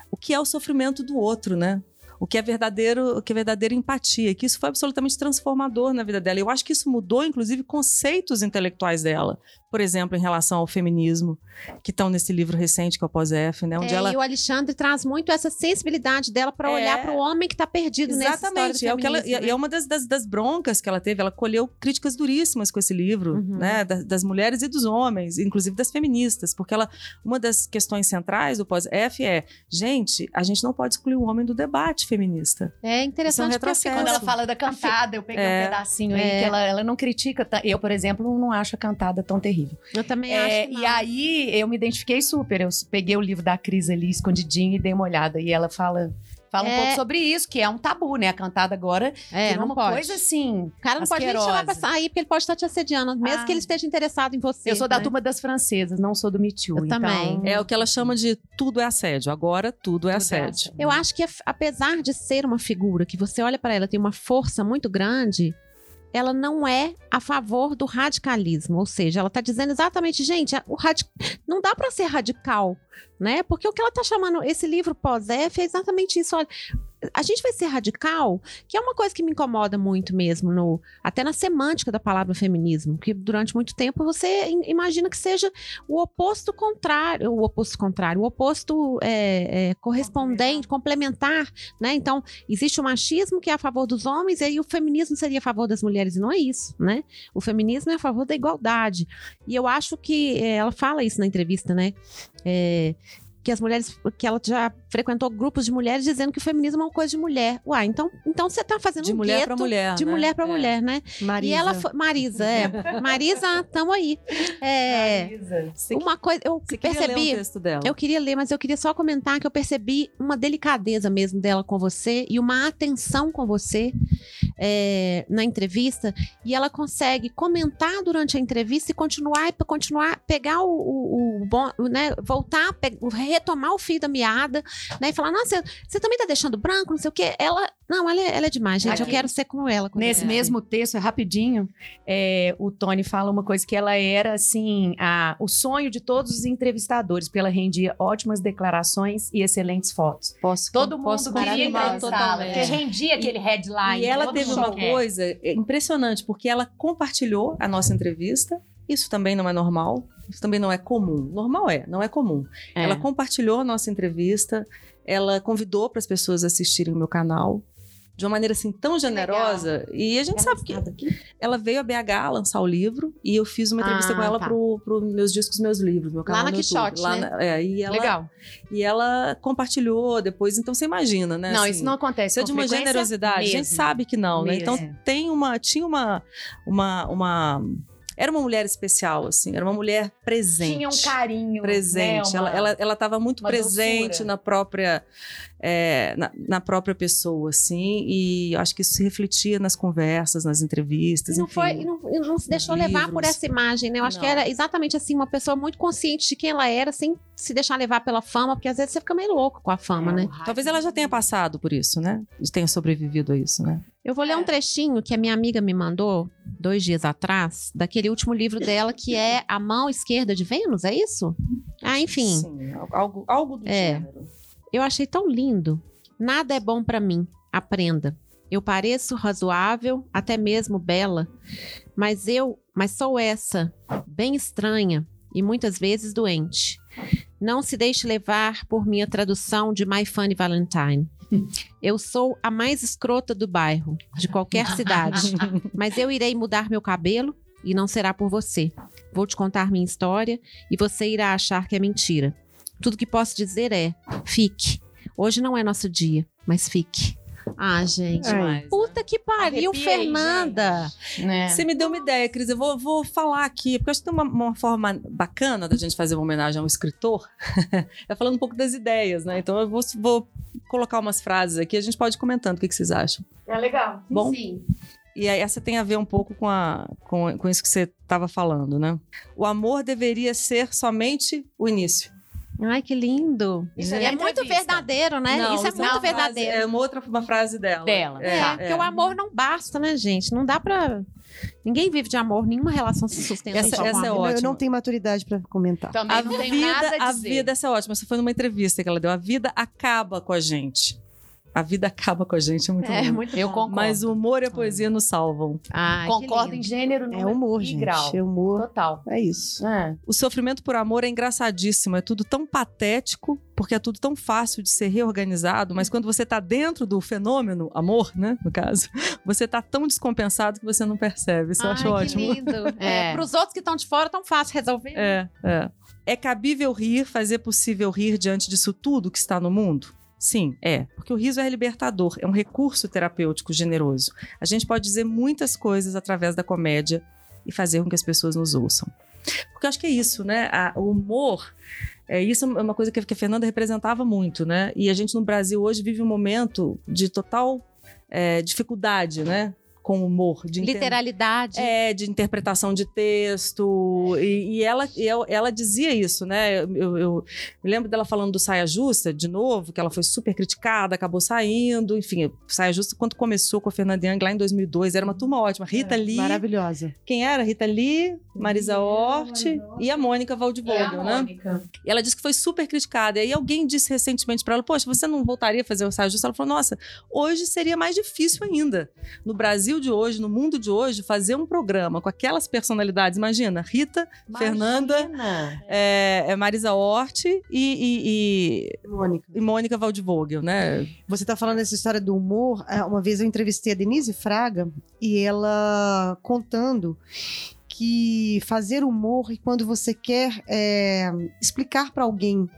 [SPEAKER 1] o que é o sofrimento do outro, né? O que é verdadeiro, o que é verdadeira empatia, que isso foi absolutamente transformador na vida dela. Eu acho que isso mudou, inclusive, conceitos intelectuais dela. Por exemplo, em relação ao feminismo, que estão nesse livro recente que é o Pós-F, né? Onde
[SPEAKER 4] É,
[SPEAKER 1] ela
[SPEAKER 4] E o Alexandre traz muito essa sensibilidade dela para
[SPEAKER 1] É.
[SPEAKER 4] olhar para o homem que está perdido nessa história do
[SPEAKER 1] Exatamente. É, o que ela,
[SPEAKER 4] feminismo,
[SPEAKER 1] e é uma das, das, das broncas que ela teve. Ela colheu críticas duríssimas com esse livro,
[SPEAKER 4] Uhum.
[SPEAKER 1] né? Da- Das, mulheres e dos homens, inclusive das feministas. Porque ela, uma das questões centrais do pós-F é: gente, a gente não pode excluir o homem do debate feminista.
[SPEAKER 4] É interessante
[SPEAKER 1] é um
[SPEAKER 4] porque fico-
[SPEAKER 3] Quando ela fala da cantada, eu peguei
[SPEAKER 1] É.
[SPEAKER 3] um pedacinho aí
[SPEAKER 4] É.
[SPEAKER 3] que ela, ela não critica. ta- Eu, por exemplo, não acho a cantada tão terrível.
[SPEAKER 4] Eu também
[SPEAKER 3] É,
[SPEAKER 4] acho. que
[SPEAKER 3] e aí eu me identifiquei super. Eu peguei o livro da Cris ali escondidinho e dei uma olhada. E ela fala, fala um
[SPEAKER 4] É.
[SPEAKER 3] pouco sobre isso, que é um tabu, né? A cantada agora
[SPEAKER 4] é,
[SPEAKER 3] virou
[SPEAKER 4] não
[SPEAKER 3] uma
[SPEAKER 4] pode.
[SPEAKER 3] coisa assim.
[SPEAKER 4] O cara não pode nem te chamar pra
[SPEAKER 3] asquerosa.
[SPEAKER 4] sair, porque ele pode estar te assediando, mesmo
[SPEAKER 3] Ah.
[SPEAKER 4] que ele esteja interessado em você.
[SPEAKER 3] Eu sou da
[SPEAKER 4] né?
[SPEAKER 3] turma das francesas, não sou do Me Too.
[SPEAKER 4] Eu
[SPEAKER 3] então-
[SPEAKER 4] também.
[SPEAKER 1] É o que ela chama de tudo é assédio. Agora tudo é
[SPEAKER 3] Tudo é
[SPEAKER 1] assédio.
[SPEAKER 3] assédio.
[SPEAKER 4] Eu acho que, apesar de ser uma figura que você olha para ela tem uma força muito grande, ela não é a favor do radicalismo. Ou seja, ela está dizendo exatamente, gente, o radi- não dá para ser radical, né? Porque o que ela está chamando esse livro pós-F é exatamente isso. Olha, a gente vai ser radical, que é uma coisa que me incomoda muito mesmo, no, até na semântica da palavra feminismo, que durante muito tempo você im- imagina que seja o oposto contrário, o oposto contrário, o oposto é, é, correspondente, complementar, né? Então, existe o machismo que é a favor dos homens, e aí o feminismo seria a favor das mulheres, e não é isso, né? O feminismo é a favor da igualdade. E eu acho que é, ela fala isso na entrevista, né? É, que as mulheres, que ela já frequentou grupos de mulheres dizendo que o feminismo é uma coisa de mulher. Uai, então, então você tá fazendo
[SPEAKER 1] De
[SPEAKER 4] um
[SPEAKER 1] mulher
[SPEAKER 4] gueto
[SPEAKER 1] para mulher.
[SPEAKER 4] de
[SPEAKER 1] né?
[SPEAKER 4] mulher para
[SPEAKER 1] É.
[SPEAKER 4] mulher, né?
[SPEAKER 2] Marisa.
[SPEAKER 4] E ela foi. Marisa, é. [laughs] Marisa, tamo aí. É,
[SPEAKER 1] Você,
[SPEAKER 4] uma coisa, eu
[SPEAKER 1] você queria ler
[SPEAKER 4] percebi.
[SPEAKER 1] um texto dela.
[SPEAKER 4] Eu queria ler, mas eu queria só comentar que eu percebi uma delicadeza mesmo dela com você e uma atenção com você é, na entrevista. E ela consegue comentar durante a entrevista e continuar, continuar, pegar o, o, o bom, né, voltar, pe- retomar o fio da meada né? E falar, nossa, você também tá deixando branco, não sei o quê. Ela, não, ela é, ela é demais, gente. Eu
[SPEAKER 3] Aqui-
[SPEAKER 4] quero ser como ela.
[SPEAKER 3] Nesse
[SPEAKER 4] eu crescer.
[SPEAKER 3] mesmo texto, é rapidinho, é, o Tony fala uma coisa que ela era assim, a, o sonho de todos os entrevistadores, porque ela rendia ótimas declarações e excelentes fotos.
[SPEAKER 1] Posso,
[SPEAKER 3] Todo mundo
[SPEAKER 1] posso
[SPEAKER 3] queria entrevistá-la, porque
[SPEAKER 1] totalmente.
[SPEAKER 3] rendia aquele headline.
[SPEAKER 1] E ela teve uma
[SPEAKER 3] quer.
[SPEAKER 1] coisa é, impressionante, porque ela compartilhou a nossa entrevista. Isso também não é normal. Isso também não é comum. Normal é, não é comum.
[SPEAKER 3] É.
[SPEAKER 1] Ela compartilhou a nossa entrevista. Ela convidou para as pessoas assistirem o meu canal. De uma maneira assim tão generosa. E a gente sabe que ela veio a BH lançar o livro e eu fiz uma entrevista
[SPEAKER 3] Ah,
[SPEAKER 1] com ela
[SPEAKER 3] tá.
[SPEAKER 1] pro, pro meus discos, meus livros, meu canal
[SPEAKER 4] na
[SPEAKER 1] no YouTube.
[SPEAKER 4] Quixote,
[SPEAKER 1] Lá
[SPEAKER 4] né?
[SPEAKER 1] na- é, e ela,
[SPEAKER 3] Legal.
[SPEAKER 1] E ela compartilhou depois, então você imagina, né?
[SPEAKER 3] Não,
[SPEAKER 1] assim,
[SPEAKER 3] isso não acontece.
[SPEAKER 1] isso é de uma generosidade. A gente
[SPEAKER 3] mesmo.
[SPEAKER 1] sabe que não, né?
[SPEAKER 3] Mesmo.
[SPEAKER 1] Então tem uma, tinha uma, uma, uma, era uma mulher especial, assim. Era uma mulher presente.
[SPEAKER 3] Tinha um carinho.
[SPEAKER 1] presente.
[SPEAKER 3] né, uma-
[SPEAKER 1] Ela, ela, ela tava muito presente
[SPEAKER 3] doçura.
[SPEAKER 1] na própria, é, na, na própria pessoa, assim. E eu acho que isso se refletia nas conversas, nas entrevistas.
[SPEAKER 4] E não,
[SPEAKER 1] enfim.
[SPEAKER 4] foi, e não, e não se deixou levar por
[SPEAKER 1] livros.
[SPEAKER 4] essa imagem, né? Eu acho que
[SPEAKER 1] Não.
[SPEAKER 4] era exatamente assim, uma pessoa muito consciente de quem ela era, sem se deixar levar pela fama, porque às vezes você fica meio louco com a fama,
[SPEAKER 3] É,
[SPEAKER 4] né?
[SPEAKER 1] Talvez ela já tenha passado por isso, né? Tenha sobrevivido a isso, né?
[SPEAKER 4] Eu vou ler
[SPEAKER 3] É.
[SPEAKER 4] um trechinho que a minha amiga me mandou dois dias atrás, daquele último livro dela, que é A Mão Esquerda de Vênus, é isso? Ah, enfim.
[SPEAKER 1] Sim, algo, algo do
[SPEAKER 4] É.
[SPEAKER 1] gênero.
[SPEAKER 4] Eu achei tão lindo. Nada é bom pra mim. Aprenda. Eu pareço razoável, até mesmo bela, mas eu, mas sou essa, bem estranha e muitas vezes doente. Não se deixe levar por minha tradução de My Funny Valentine. Eu sou a mais escrota do bairro, de qualquer cidade, [laughs] mas eu irei mudar meu cabelo e não será por você. Vou te contar minha história e você irá achar que é mentira. Tudo que posso dizer é: fique. Hoje não é nosso dia, mas fique. Ah, gente.
[SPEAKER 1] Né?
[SPEAKER 4] Puta que pariu,
[SPEAKER 3] Arrepia aí,
[SPEAKER 4] Fernanda.
[SPEAKER 3] Né?
[SPEAKER 1] Você me deu uma ideia, Cris. Eu vou, vou falar aqui, porque eu acho que tem uma, uma forma bacana da gente fazer uma homenagem a um escritor. é [laughs] falando um pouco das ideias, né? Então eu vou, vou colocar umas frases aqui, a gente pode ir comentando o que, que vocês acham.
[SPEAKER 3] É legal.
[SPEAKER 1] Bom,
[SPEAKER 4] Sim.
[SPEAKER 1] e aí essa tem a ver um pouco com, a, com, com isso que você estava falando, né? O amor deveria ser somente o início.
[SPEAKER 4] Ai, que lindo.
[SPEAKER 3] Isso
[SPEAKER 4] E é
[SPEAKER 3] é
[SPEAKER 4] muito verdadeiro, né?
[SPEAKER 1] Não,
[SPEAKER 4] isso é
[SPEAKER 1] uma
[SPEAKER 4] muito
[SPEAKER 1] frase-
[SPEAKER 4] verdadeiro.
[SPEAKER 1] É uma outra uma frase dela.
[SPEAKER 3] Dela.
[SPEAKER 4] É,
[SPEAKER 3] Tá.
[SPEAKER 4] porque o amor não basta, né, gente? Não dá pra. Ninguém vive de amor, nenhuma relação se sustenta
[SPEAKER 1] Essa-
[SPEAKER 4] só
[SPEAKER 1] essa é ótima.
[SPEAKER 2] Eu não tenho maturidade pra comentar.
[SPEAKER 3] Também
[SPEAKER 1] A
[SPEAKER 3] não tenho
[SPEAKER 1] vida,
[SPEAKER 3] nada a
[SPEAKER 1] a
[SPEAKER 3] dizer.
[SPEAKER 1] vida, essa é ótima. Essa foi numa entrevista que ela deu. A vida acaba com a gente. A vida acaba com a gente, é muito
[SPEAKER 4] É,
[SPEAKER 1] bom.
[SPEAKER 4] muito
[SPEAKER 3] Eu
[SPEAKER 4] bom.
[SPEAKER 3] concordo.
[SPEAKER 1] Mas o humor e a poesia nos salvam.
[SPEAKER 4] Ai, que
[SPEAKER 3] Concordo em gênero,
[SPEAKER 2] É
[SPEAKER 3] número
[SPEAKER 2] humor,
[SPEAKER 3] e
[SPEAKER 2] gente.
[SPEAKER 3] grau.
[SPEAKER 2] É humor.
[SPEAKER 3] Total.
[SPEAKER 2] É isso.
[SPEAKER 3] É.
[SPEAKER 1] O sofrimento por amor é engraçadíssimo. É tudo tão patético, porque é tudo tão fácil de ser reorganizado. Mas quando você tá dentro do fenômeno, amor, né? No caso, [laughs] você tá tão descompensado que você não percebe. Isso eu
[SPEAKER 4] Ai,
[SPEAKER 1] acho
[SPEAKER 4] que
[SPEAKER 1] ótimo.
[SPEAKER 4] lindo. [laughs] É.
[SPEAKER 3] É.
[SPEAKER 4] Para os outros que estão de fora, tão fácil resolver.
[SPEAKER 1] É, é. É cabível rir, fazer possível rir diante disso tudo que está no mundo? Sim, é. Porque o riso é libertador, é um recurso terapêutico generoso. A gente pode dizer muitas coisas através da comédia e fazer com que as pessoas nos ouçam. Porque eu acho que é isso, né? A- o humor. É, isso é uma coisa que, que a Fernanda representava muito, né? E a gente no Brasil hoje vive um momento de total é, dificuldade, né? Com humor, de
[SPEAKER 4] Literalidade.
[SPEAKER 1] é, de interpretação de texto. E, e ela, e eu- ela dizia isso, né? Eu, eu me lembro dela falando do Saia Justa, de novo, que ela foi super criticada, acabou saindo. Enfim, Saia Justa, quando começou com a Fernanda Young lá em 2002, era uma turma ótima. Rita Lee.
[SPEAKER 2] Maravilhosa.
[SPEAKER 1] Quem era? Rita Lee, Marisa Hort e a Mônica Waldvogel, né?
[SPEAKER 3] Mônica.
[SPEAKER 1] E ela disse que foi super criticada. E aí alguém disse recentemente pra ela: Poxa, você não voltaria a fazer o saia justa? Ela falou: Nossa, hoje seria mais difícil ainda. No Brasil de hoje, no mundo de hoje, fazer um programa com aquelas personalidades. Imagina, Rita, Fernanda,
[SPEAKER 3] Imagina.
[SPEAKER 1] é, é Marisa Hort e, e,
[SPEAKER 2] Mônica.
[SPEAKER 1] e, e Mônica Waldvogel, né?
[SPEAKER 2] Você tá falando essa história do humor. é, Uma vez eu entrevistei a Denise Fraga e ela contando que fazer humor e quando você quer é, explicar para alguém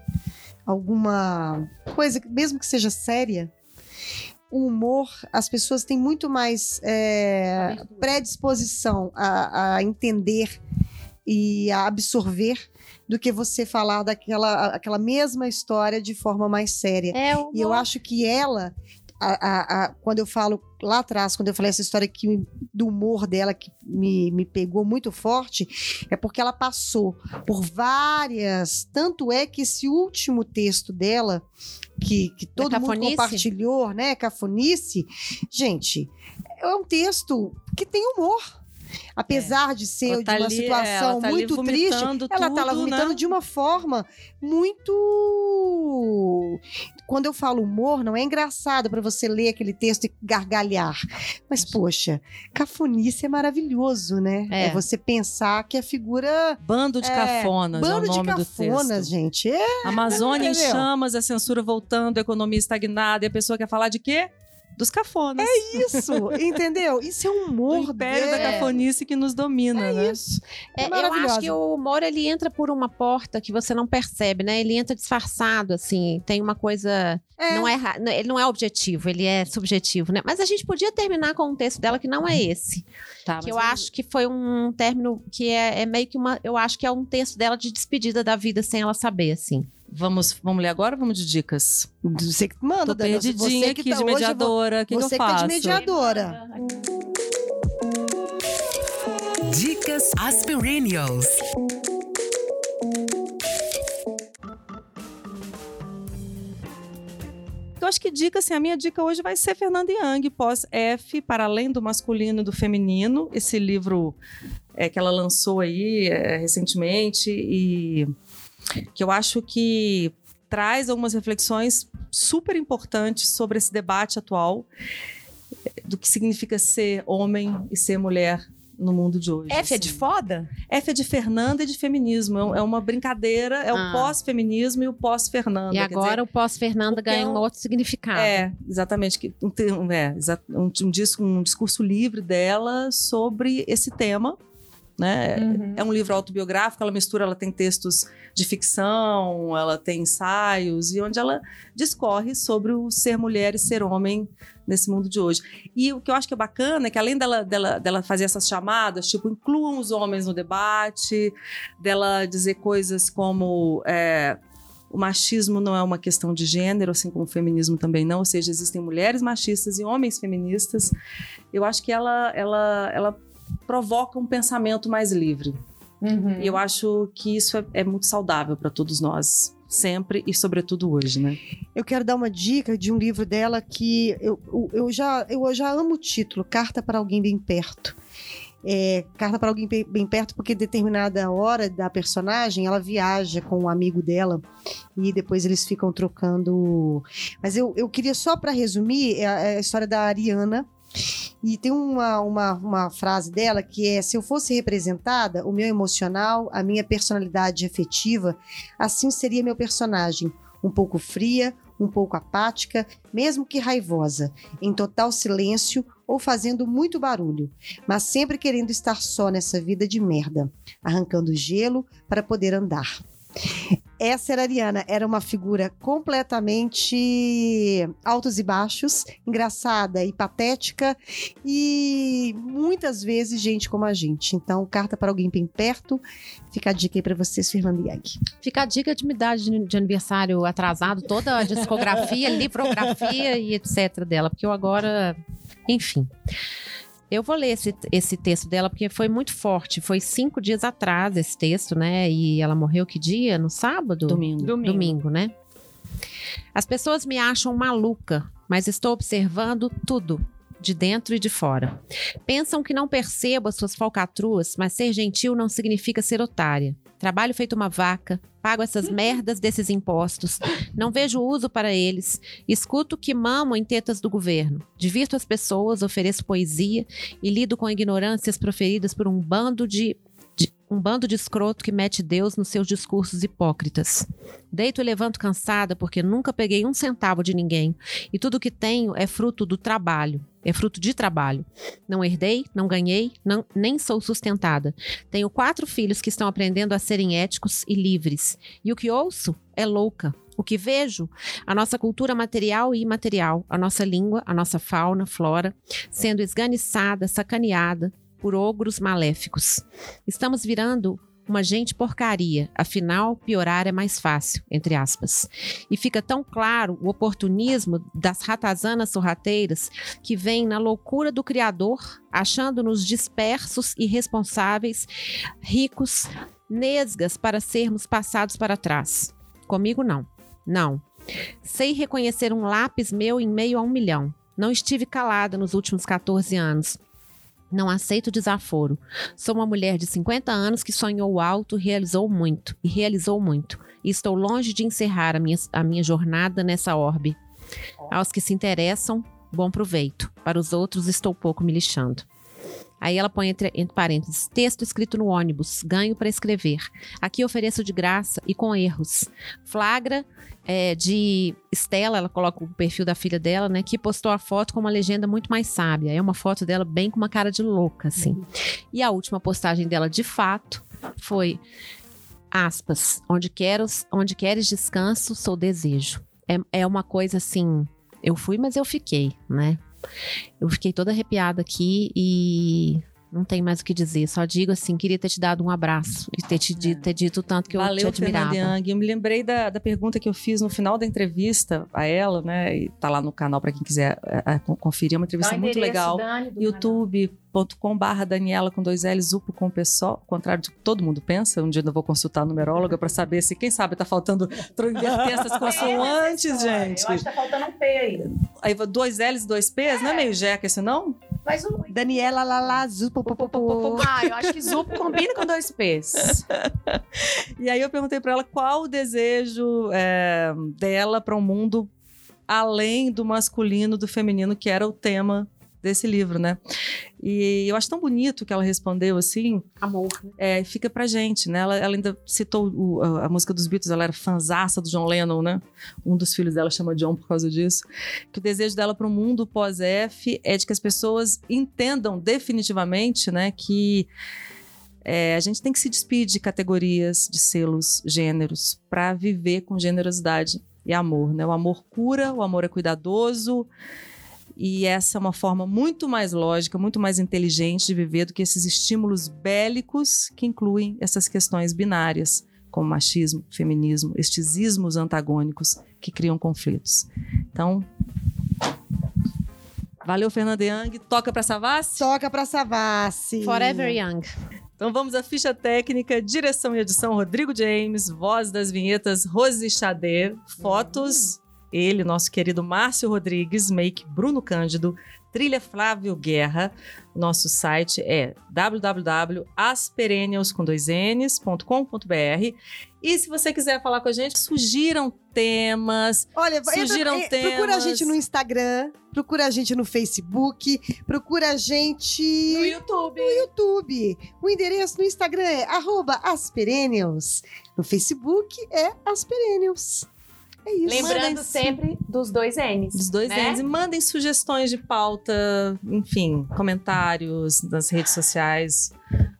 [SPEAKER 2] alguma coisa, mesmo que seja séria, o humor, as pessoas têm muito mais é, predisposição a, a entender e a absorver do que você falar daquela aquela mesma história de forma mais séria.
[SPEAKER 4] É o
[SPEAKER 2] E eu acho que ela, a- a- a- quando eu falo lá atrás, quando eu falei essa história que, me- do humor dela que me, me pegou muito forte, é porque ela passou por várias. Tanto é que esse último texto dela, que, que todo mundo
[SPEAKER 4] cafonice?
[SPEAKER 2] compartilhou, né? Cafonice. Gente, é um texto que tem humor. Apesar de ser
[SPEAKER 1] Ela
[SPEAKER 2] de
[SPEAKER 1] tá
[SPEAKER 2] uma
[SPEAKER 1] ali, é,
[SPEAKER 2] situação
[SPEAKER 1] tá
[SPEAKER 2] muito triste,
[SPEAKER 1] vomitando
[SPEAKER 2] ela tá lá
[SPEAKER 1] tudo,
[SPEAKER 2] vomitando
[SPEAKER 1] né?
[SPEAKER 2] de uma forma muito. Quando eu falo humor, não é engraçado para você ler aquele texto e gargalhar. Mas, poxa, cafonice é maravilhoso, né?
[SPEAKER 4] É.
[SPEAKER 2] você pensar que a figura.
[SPEAKER 1] Bando de
[SPEAKER 2] É,
[SPEAKER 1] cafonas é o
[SPEAKER 2] Bando de
[SPEAKER 1] nome do
[SPEAKER 2] cafonas, gente. É
[SPEAKER 1] Amazônia em chamas, a censura voltando, a economia estagnada, e a pessoa quer falar de quê? Dos cafonas.
[SPEAKER 2] isso, entendeu? Isso é um humor
[SPEAKER 1] império da
[SPEAKER 2] dele.
[SPEAKER 1] cafonice que nos domina, né?
[SPEAKER 2] Isso.
[SPEAKER 4] É, eu
[SPEAKER 2] maravilhosa.
[SPEAKER 4] acho que o humor ele entra por uma porta que você não percebe, né? Ele entra disfarçado, assim. Tem uma coisa.
[SPEAKER 2] É.
[SPEAKER 4] Não é, não- ele não é objetivo, ele é subjetivo, né? Mas a gente podia terminar com um texto dela que não é esse.
[SPEAKER 1] Tá,
[SPEAKER 4] que eu acho que foi um término que é, é meio que uma. Eu acho que é um texto dela de despedida da vida sem ela saber, assim.
[SPEAKER 1] Vamos, vamos ler agora ou vamos de dicas?
[SPEAKER 2] Você que manda,
[SPEAKER 1] Tô
[SPEAKER 2] Daniel. Você
[SPEAKER 1] perdidinha
[SPEAKER 2] que
[SPEAKER 1] aqui
[SPEAKER 2] tá
[SPEAKER 1] de
[SPEAKER 2] hoje,
[SPEAKER 1] mediadora. O que, que
[SPEAKER 2] você
[SPEAKER 1] eu
[SPEAKER 2] que tá de
[SPEAKER 1] faço?
[SPEAKER 2] mediadora.
[SPEAKER 6] Dicas Aspirinials.
[SPEAKER 1] Eu acho que dica, assim, a minha dica hoje vai ser Fernanda Young, pós-F, para além do masculino e do feminino. Esse livro é, que ela lançou aí é, recentemente e que eu acho que traz algumas reflexões super importantes sobre esse debate atual do que significa ser homem e ser mulher no mundo de hoje.
[SPEAKER 3] F é de
[SPEAKER 1] assim.
[SPEAKER 3] foda?
[SPEAKER 1] F é de Fernanda e de feminismo. É É uma brincadeira, é
[SPEAKER 4] Ah.
[SPEAKER 1] o pós-feminismo e o pós-Fernanda.
[SPEAKER 4] e
[SPEAKER 1] Quer dizer,
[SPEAKER 4] agora o pós-Fernanda ganha
[SPEAKER 1] é
[SPEAKER 4] um outro significado.
[SPEAKER 1] é, exatamente. Que um, é, um, um um discurso livre dela sobre esse tema. Né? É um livro autobiográfico, ela mistura, ela tem textos de ficção, ela tem ensaios, e onde ela discorre sobre o ser mulher e ser homem nesse mundo de hoje. E o que eu acho que é bacana é que além dela, dela, dela fazer essas chamadas, tipo, incluam os homens no debate, dela dizer coisas como é, o machismo não é uma questão de gênero, assim como o feminismo também não, ou seja, existem mulheres machistas e homens feministas. Eu acho que ela, ela, ela provoca um pensamento mais livre.
[SPEAKER 3] Uhum.
[SPEAKER 1] E eu acho que isso é, é muito saudável para todos nós, sempre e sobretudo hoje, né?
[SPEAKER 2] Eu quero dar uma dica de um livro dela que eu, eu, já, eu já amo o título, Carta para Alguém Bem Perto. É, carta para alguém bem, bem perto, porque determinada hora da personagem ela viaja com um amigo dela e depois eles ficam trocando. Mas eu, eu queria só para resumir é a, é a história da Ariana. E tem uma, uma, uma frase dela que é: se eu fosse representada, o meu emocional, a minha personalidade afetiva, assim seria meu personagem. Um pouco fria, um pouco apática, mesmo que raivosa, em total silêncio ou fazendo muito barulho, mas sempre querendo estar só nessa vida de merda, arrancando gelo para poder andar. Essa era a Ariana, era uma figura completamente altos e baixos, engraçada e patética e muitas vezes gente como a gente. Então, carta para alguém bem perto, fica a dica aí para vocês, Fernanda Young.
[SPEAKER 4] Fica a dica de me dar de, de aniversário atrasado, toda a discografia, [laughs] livrografia e etc. dela, porque eu agora. Enfim. Eu vou ler esse, esse texto dela, porque foi muito forte. Foi cinco dias atrás esse texto, né? E ela morreu que dia? No sábado?
[SPEAKER 1] Domingo.
[SPEAKER 3] Domingo.
[SPEAKER 4] Domingo, né? As pessoas me acham maluca, mas estou observando tudo, de dentro e de fora. Pensam que não percebo as suas falcatruas, mas ser gentil não significa ser otária. Trabalho feito uma vaca, pago essas merdas desses impostos, não vejo uso para eles, escuto que mamo em tetas do governo, divirto as pessoas, ofereço poesia e lido com ignorâncias proferidas por um bando de de- um bando de escroto que mete Deus nos seus discursos hipócritas. Deito e levanto cansada porque nunca peguei um centavo de ninguém e tudo que tenho é fruto do trabalho, é fruto de trabalho. Não herdei, não ganhei, não- nem sou sustentada. Tenho quatro filhos que estão aprendendo a serem éticos e livres. E o que ouço é louca. O que vejo, a nossa cultura material e imaterial, a nossa língua, a nossa fauna, flora, sendo esganiçada, sacaneada por ogros maléficos. Estamos virando uma gente porcaria, afinal, piorar é mais fácil, entre aspas. E fica tão claro o oportunismo das ratazanas sorrateiras que vem na loucura do Criador, achando-nos dispersos, irresponsáveis, ricos, nesgas para sermos passados para trás. Comigo não. Não. Sei reconhecer um lápis meu em meio a um milhão. Não estive calada nos últimos 14 anos. Não aceito desaforo. Sou uma mulher de 50 anos que sonhou alto, realizou muito e realizou muito. E estou longe de encerrar a minha, a minha jornada nessa orbe. Aos que se interessam, bom proveito. Para os outros, estou pouco me lixando. Aí ela põe entre, entre parênteses, texto escrito no ônibus, ganho para escrever. Aqui ofereço de graça e com erros. Flagra é, de Estela, ela coloca o perfil da filha dela, né? Que postou a foto com uma legenda muito mais sábia. É uma foto dela bem com uma cara de louca, assim. E a última postagem dela, de fato, foi aspas, onde, queres, onde queres descanso, sou desejo. É, é uma coisa assim, eu fui, mas eu fiquei, né? Eu fiquei toda arrepiada aqui e não tem mais o que dizer. Só digo assim, queria ter te dado um abraço e ter te dito, ter dito tanto que eu
[SPEAKER 1] Valeu,
[SPEAKER 4] te admirava.
[SPEAKER 1] Fernanda Young. Eu me lembrei da, da pergunta que eu fiz no final da entrevista a ela, né? E tá lá no canal para quem quiser é, é, conferir. É uma entrevista muito legal. youtube.com barra Daniela com dois L's, Zupo com o pessoal, ao contrário do que todo mundo pensa. Um dia eu vou consultar a numeróloga para saber se, quem sabe, tá faltando inverter essas consoantes, gente.
[SPEAKER 3] Eu acho que tá faltando um P aí.
[SPEAKER 1] Aí dois L's e dois P's, não é meio jeca esse não?
[SPEAKER 3] Mas um.
[SPEAKER 2] Daniela Lalazu.
[SPEAKER 3] Ah, eu acho que Zupo combina com dois P's. [laughs]
[SPEAKER 1] E aí eu perguntei para ela qual o desejo é, dela para um mundo além do masculino, do feminino, que era o tema desse livro, né? E eu acho tão bonito que ela respondeu assim.
[SPEAKER 3] Amor.
[SPEAKER 1] É, fica pra gente, né? Ela, ela ainda citou o- a, a música dos Beatles, ela era fanzaça do John Lennon, né? Um dos filhos dela chama John por causa disso. Que o desejo dela para o mundo pós-F é de que as pessoas entendam definitivamente, né, que é, a gente tem que se despedir de categorias, de selos, gêneros, para viver com generosidade e amor, né? O amor cura, o amor é cuidadoso. E essa é uma forma muito mais lógica, muito mais inteligente de viver do que esses estímulos bélicos que incluem essas questões binárias, como machismo, feminismo, estes ismos antagônicos que criam conflitos. Então, valeu, Fernanda Young. Toca para Savassi?
[SPEAKER 2] Toca pra Savassi.
[SPEAKER 4] Forever Young.
[SPEAKER 1] Então vamos à ficha técnica, direção e edição Rodrigo James, voz das vinhetas Rose Xadê, fotos ele, nosso querido Márcio Rodrigues, make Bruno Cândido, trilha Flávio Guerra. Nosso site é www.asperennials.com.br e se você quiser falar com a gente, sugiram temas,
[SPEAKER 2] Olha, entra-
[SPEAKER 1] Sugiram
[SPEAKER 2] eh, procura a
[SPEAKER 1] temas.
[SPEAKER 2] gente no Instagram, procura a gente no Facebook, procura a gente
[SPEAKER 3] No YouTube.
[SPEAKER 2] no YouTube. O endereço no Instagram é arroba asperennials. No Facebook é asperennials. É isso.
[SPEAKER 3] Lembrando
[SPEAKER 1] Mandem-
[SPEAKER 3] sempre dos dois N's.
[SPEAKER 1] dos dois
[SPEAKER 3] né?
[SPEAKER 1] ends, e mandem sugestões de pauta, enfim, comentários nas redes sociais,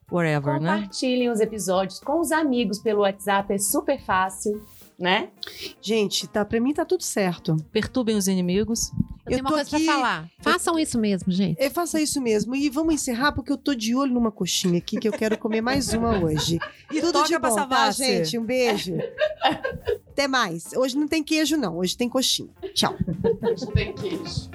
[SPEAKER 1] whatever, né?
[SPEAKER 3] Compartilhem os episódios com os amigos pelo WhatsApp, é super fácil, né?
[SPEAKER 2] Gente, tá, pra mim tá tudo certo.
[SPEAKER 1] Perturbem os inimigos.
[SPEAKER 4] Eu, tenho uma coisa
[SPEAKER 2] aqui-
[SPEAKER 4] pra falar. Façam isso mesmo, gente.
[SPEAKER 2] É, faça isso mesmo. E vamos encerrar, porque eu tô de olho numa coxinha aqui, que eu quero comer mais uma hoje. [laughs]
[SPEAKER 1] E
[SPEAKER 2] Tudo
[SPEAKER 1] toca
[SPEAKER 2] de
[SPEAKER 1] pra
[SPEAKER 2] bom, tá, gente? Um beijo. Até mais. Hoje não tem queijo, não. Hoje tem coxinha. Tchau.
[SPEAKER 3] Tem queijo.